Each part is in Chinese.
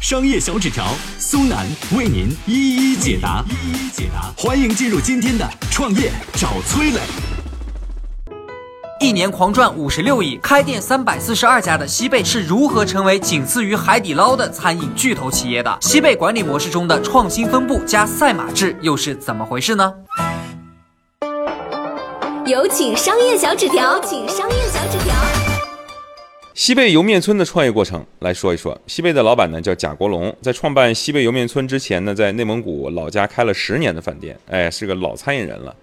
商业小纸条苏南为您一一解答，一一解答。欢迎进入今天的创业找崔磊。一年狂赚五十六亿，开店三百四十二家的西贝是如何成为仅次于海底捞的餐饮巨头企业的？西贝管理模式中的创新分布加赛马制又是怎么回事呢？有请商业小纸条，请商业小纸条。西贝莜面村的创业过程来说一说。西贝的老板呢叫贾国龙，在创办西贝莜面村之前呢，在内蒙古老家开了十年的饭店，哎，是个老餐饮人了。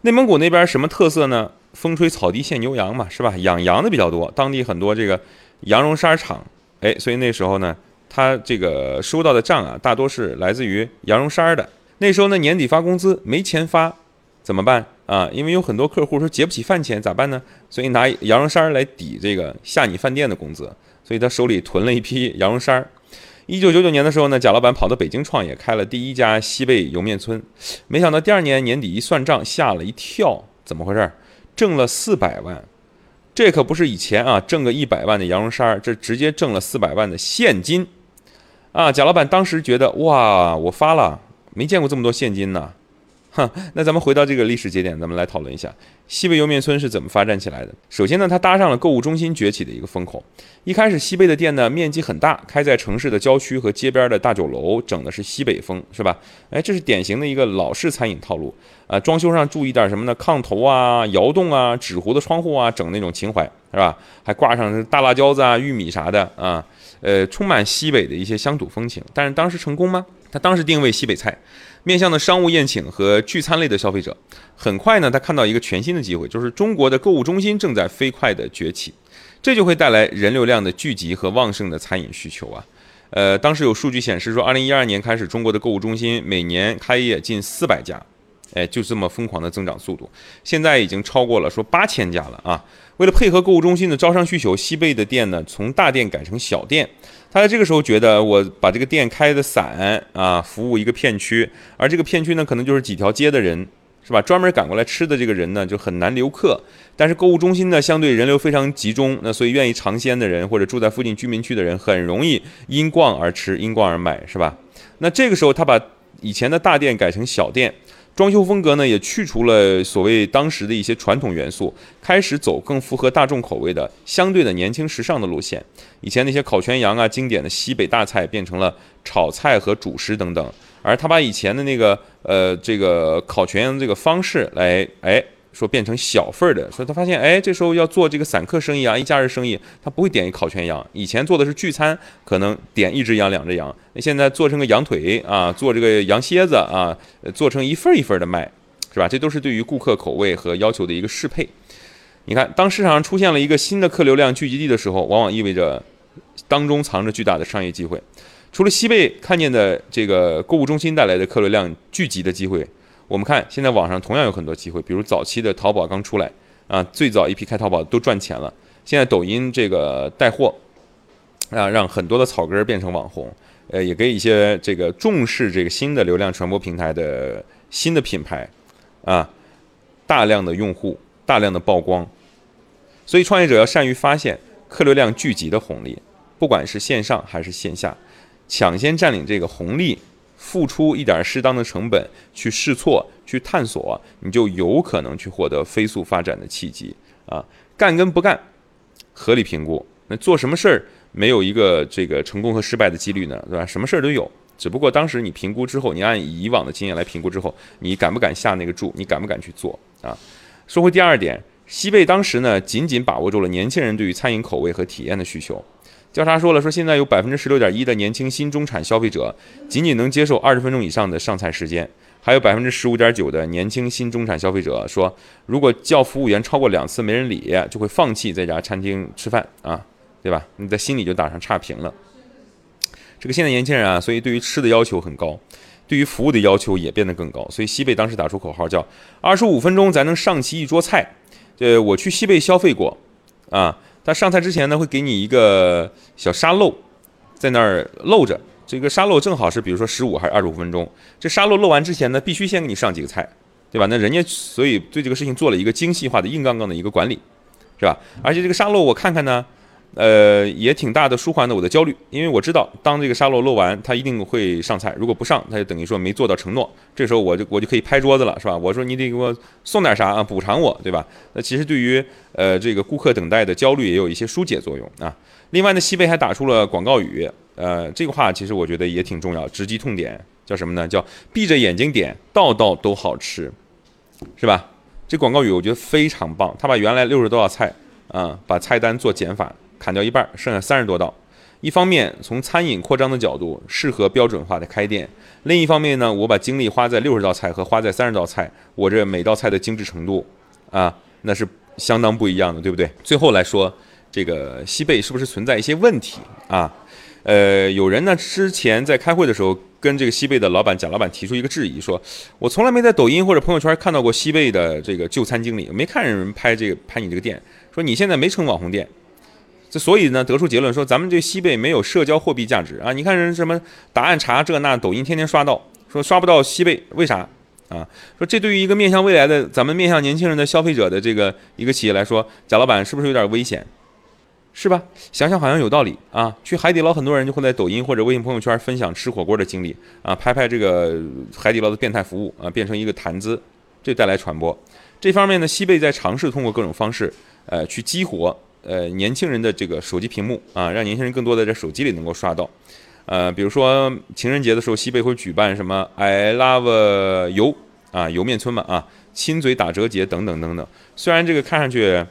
内蒙古那边什么特色呢？风吹草低见牛羊嘛，是吧？养羊的比较多，当地很多这个羊绒衫厂，哎，所以那时候呢，他这个收到的账啊，大多是来自于羊绒衫的。那时候呢，年底发工资没钱发，怎么办？啊，因为有很多客户说结不起饭钱，咋办呢？所以拿羊绒衫来抵这个下你饭店的工资，所以他手里囤了一批羊绒衫。一九九九年的时候呢，贾老板跑到北京创业，开了第一家西贝莜面村。没想到第二年年底一算账，吓了一跳，怎么回事？挣了四百万，这可不是以前啊挣个一百万的羊绒衫，这直接挣了四百万的现金。啊，贾老板当时觉得哇，我发了，没见过这么多现金呢。哈，那咱们回到这个历史节点，咱们来讨论一下西贝莜面村是怎么发展起来的。首先呢，它搭上了购物中心崛起的一个风口。一开始，西贝的店呢面积很大，开在城市的郊区和街边的大酒楼，整的是西北风，是吧？哎，这是典型的一个老式餐饮套路啊。装修上注意点什么呢？炕头啊、窑洞啊、纸糊的窗户啊，整那种情怀，是吧？还挂上大辣椒子啊、玉米啥的啊，呃，充满西北的一些乡土风情。但是当时成功吗？他当时定位西北菜。面向的商务宴请和聚餐类的消费者，很快呢，他看到一个全新的机会，就是中国的购物中心正在飞快的崛起，这就会带来人流量的聚集和旺盛的餐饮需求啊。呃，当时有数据显示说，二零一二年开始，中国的购物中心每年开业近四百家，哎，就这么疯狂的增长速度，现在已经超过了说八千家了啊。为了配合购物中心的招商需求，西贝的店呢，从大店改成小店。他在这个时候觉得，我把这个店开的散啊，服务一个片区，而这个片区呢，可能就是几条街的人，是吧？专门赶过来吃的这个人呢，就很难留客。但是购物中心呢，相对人流非常集中，那所以愿意尝鲜的人或者住在附近居民区的人，很容易因逛而吃，因逛而买，是吧？那这个时候，他把以前的大店改成小店。装修风格呢，也去除了所谓当时的一些传统元素，开始走更符合大众口味的、相对的年轻时尚的路线。以前那些烤全羊啊，经典的西北大菜变成了炒菜和主食等等，而他把以前的那个呃这个烤全羊这个方式来哎。说变成小份儿的，所以他发现，哎，这时候要做这个散客生意啊，一家人生意，他不会点一烤全羊。以前做的是聚餐，可能点一只羊、两只羊，那现在做成个羊腿啊，做这个羊蝎子啊，做成一份一份的卖，是吧？这都是对于顾客口味和要求的一个适配。你看，当市场上出现了一个新的客流量聚集地的时候，往往意味着当中藏着巨大的商业机会。除了西贝看见的这个购物中心带来的客流量聚集的机会。我们看，现在网上同样有很多机会，比如早期的淘宝刚出来啊，最早一批开淘宝都赚钱了。现在抖音这个带货啊，让很多的草根变成网红，呃，也给一些这个重视这个新的流量传播平台的新的品牌啊，大量的用户，大量的曝光。所以，创业者要善于发现客流量聚集的红利，不管是线上还是线下，抢先占领这个红利。付出一点适当的成本去试错、去探索，你就有可能去获得飞速发展的契机啊！干跟不干，合理评估。那做什么事儿没有一个这个成功和失败的几率呢？对吧？什么事儿都有，只不过当时你评估之后，你按以往的经验来评估之后，你敢不敢下那个注？你敢不敢去做啊？说回第二点，西贝当时呢，紧紧把握住了年轻人对于餐饮口味和体验的需求。调查说了，说现在有百分之十六点一的年轻新中产消费者仅仅能接受二十分钟以上的上菜时间，还有百分之十五点九的年轻新中产消费者说，如果叫服务员超过两次没人理，就会放弃在家餐厅吃饭啊，对吧？你在心里就打上差评了。这个现在年轻人啊，所以对于吃的要求很高。对于服务的要求也变得更高。所以西贝当时打出口号叫“二十五分钟咱能上齐一桌菜”。呃，我去西贝消费过，啊，他上菜之前呢会给你一个小沙漏，在那儿漏着。这个沙漏正好是比如说十五还是二十五分钟。这沙漏漏完之前呢，必须先给你上几个菜，对吧？那人家所以对这个事情做了一个精细化的硬杠杠的一个管理，是吧？而且这个沙漏我看看呢。呃，也挺大的舒缓了我的焦虑，因为我知道当这个沙漏漏完，他一定会上菜，如果不上，他就等于说没做到承诺。这时候我就我就可以拍桌子了，是吧？我说你得给我送点啥啊，补偿我，对吧？那其实对于呃这个顾客等待的焦虑也有一些疏解作用啊。另外呢，西贝还打出了广告语，呃，这个话其实我觉得也挺重要，直击痛点，叫什么呢？叫闭着眼睛点，道道都好吃，是吧？这广告语我觉得非常棒，他把原来六十多道菜啊，把菜单做减法。砍掉一半，剩下三十多道。一方面从餐饮扩张的角度适合标准化的开店，另一方面呢，我把精力花在六十道菜和花在三十道菜，我这每道菜的精致程度啊，那是相当不一样的，对不对？最后来说，这个西贝是不是存在一些问题啊？呃，有人呢之前在开会的时候跟这个西贝的老板贾老板提出一个质疑，说我从来没在抖音或者朋友圈看到过西贝的这个就餐经理，没看人拍这个拍你这个店，说你现在没成网红店。所以呢，得出结论说，咱们这西贝没有社交货币价值啊！你看人什么答案查这那，抖音天天刷到，说刷不到西贝，为啥啊？说这对于一个面向未来的咱们面向年轻人的消费者的这个一个企业来说，贾老板是不是有点危险？是吧？想想好像有道理啊！去海底捞，很多人就会在抖音或者微信朋友圈分享吃火锅的经历啊，拍拍这个海底捞的变态服务啊，变成一个谈资，这带来传播。这方面呢，西贝在尝试通过各种方式，呃，去激活。呃，年轻人的这个手机屏幕啊，让年轻人更多的在手机里能够刷到。呃，比如说情人节的时候，西北会举办什么 “I love 油”啊，油面村嘛啊，亲嘴打折节等等等等。虽然这个看上去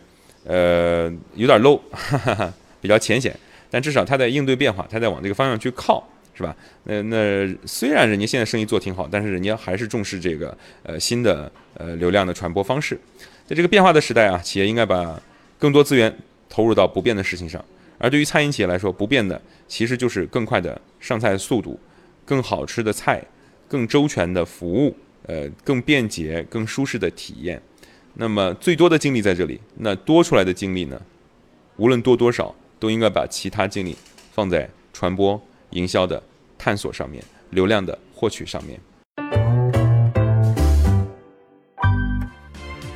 呃有点 low，哈哈哈，比较浅显，但至少他在应对变化，他在往这个方向去靠，是吧？那那虽然人家现在生意做挺好，但是人家还是重视这个呃新的呃流量的传播方式。在这个变化的时代啊，企业应该把更多资源。投入到不变的事情上，而对于餐饮企业来说，不变的其实就是更快的上菜速度、更好吃的菜、更周全的服务、呃更便捷、更舒适的体验。那么最多的精力在这里，那多出来的精力呢？无论多多少，都应该把其他精力放在传播、营销的探索上面、流量的获取上面。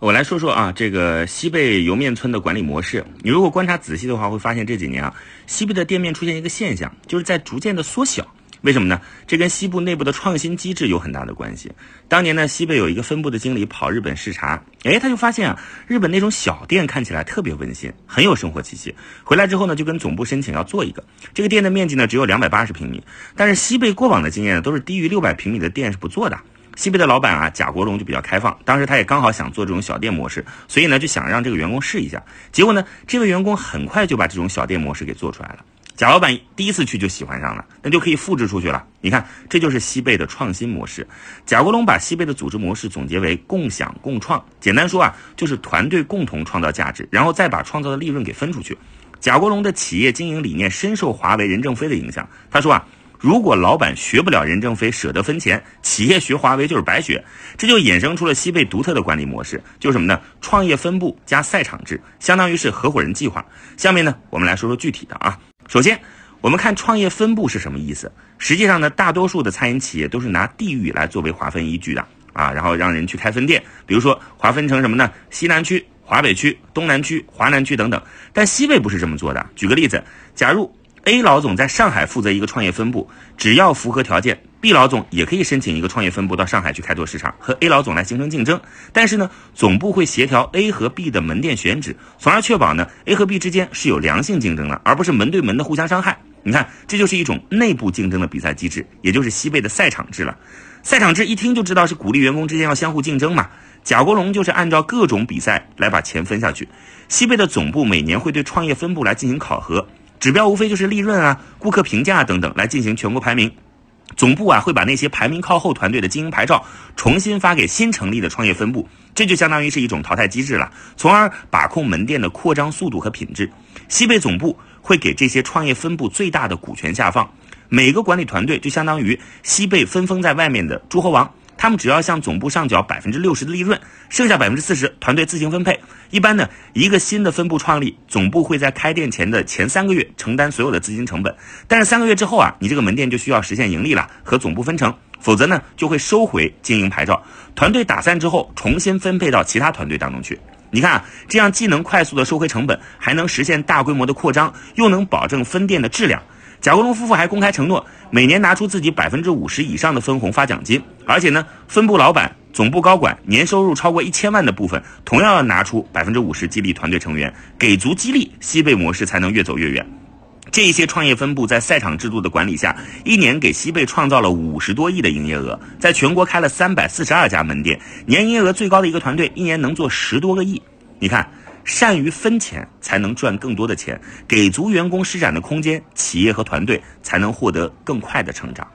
我来说说啊，这个西贝莜面村的管理模式。你如果观察仔细的话，会发现这几年啊，西贝的店面出现一个现象，就是在逐渐的缩小。为什么呢？这跟西部内部的创新机制有很大的关系。当年呢，西贝有一个分部的经理跑日本视察，哎，他就发现啊，日本那种小店看起来特别温馨，很有生活气息。回来之后呢，就跟总部申请要做一个。这个店的面积呢，只有两百八十平米，但是西贝过往的经验呢，都是低于六百平米的店是不做的。西贝的老板啊，贾国荣就比较开放，当时他也刚好想做这种小店模式，所以呢就想让这个员工试一下。结果呢，这位员工很快就把这种小店模式给做出来了。贾老板第一次去就喜欢上了，那就可以复制出去了。你看，这就是西贝的创新模式。贾国荣把西贝的组织模式总结为共享共创，简单说啊，就是团队共同创造价值，然后再把创造的利润给分出去。贾国龙的企业经营理念深受华为任正非的影响，他说啊。如果老板学不了任正非，舍得分钱，企业学华为就是白学。这就衍生出了西贝独特的管理模式，就是什么呢？创业分部加赛场制，相当于是合伙人计划。下面呢，我们来说说具体的啊。首先，我们看创业分部是什么意思？实际上呢，大多数的餐饮企业都是拿地域来作为划分依据的啊，然后让人去开分店。比如说划分成什么呢？西南区、华北区、东南区、华南区等等。但西贝不是这么做的。举个例子，假如。A 老总在上海负责一个创业分部，只要符合条件，B 老总也可以申请一个创业分部到上海去开拓市场，和 A 老总来形成竞争。但是呢，总部会协调 A 和 B 的门店选址，从而确保呢 A 和 B 之间是有良性竞争的，而不是门对门的互相伤害。你看，这就是一种内部竞争的比赛机制，也就是西贝的赛场制了。赛场制一听就知道是鼓励员工之间要相互竞争嘛。贾国龙就是按照各种比赛来把钱分下去。西贝的总部每年会对创业分部来进行考核，指标无非就是利润啊、顾客评价等等来进行全国排名。总部啊会把那些排名靠后团队的经营牌照重新发给新成立的创业分部，这就相当于是一种淘汰机制了，从而把控门店的扩张速度和品质。西贝总部会给这些创业分部最大的股权下放，每个管理团队就相当于西贝分封在外面的诸侯王。他们只要向总部上缴百分之六十的利润，剩下百分之四十团队自行分配。一般呢，一个新的分部创立，总部会在开店前的前三个月承担所有的资金成本，但是三个月之后啊，你这个门店就需要实现盈利了，和总部分成，否则呢就会收回经营牌照。团队打散之后，重新分配到其他团队当中去。你看啊，这样既能快速的收回成本，还能实现大规模的扩张，又能保证分店的质量。贾国龙夫妇还公开承诺，每年拿出自己百分之五十以上的分红发奖金，而且呢，分部老板、总部高管年收入超过一千万的部分，同样要拿出百分之五十激励团队成员，给足激励，西贝模式才能越走越远。这些创业分部在赛场制度的管理下，一年给西贝创造了五十多亿的营业额，在全国开了三百四十二家门店，年营业额最高的一个团队，一年能做十多个亿。你看。善于分钱，才能赚更多的钱，给足员工施展的空间，企业和团队才能获得更快的成长。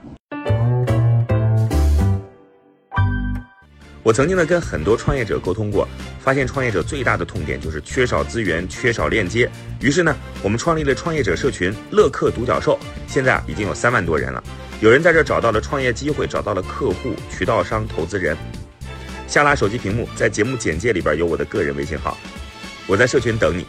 我曾经呢跟很多创业者沟通过，发现创业者最大的痛点就是缺少资源、缺少链接。于是呢，我们创立了创业者社群“乐客独角兽”，现在啊已经有三万多人了。有人在这找到了创业机会，找到了客户、渠道商、投资人。下拉手机屏幕，在节目简介里边有我的个人微信号。我在社群等你。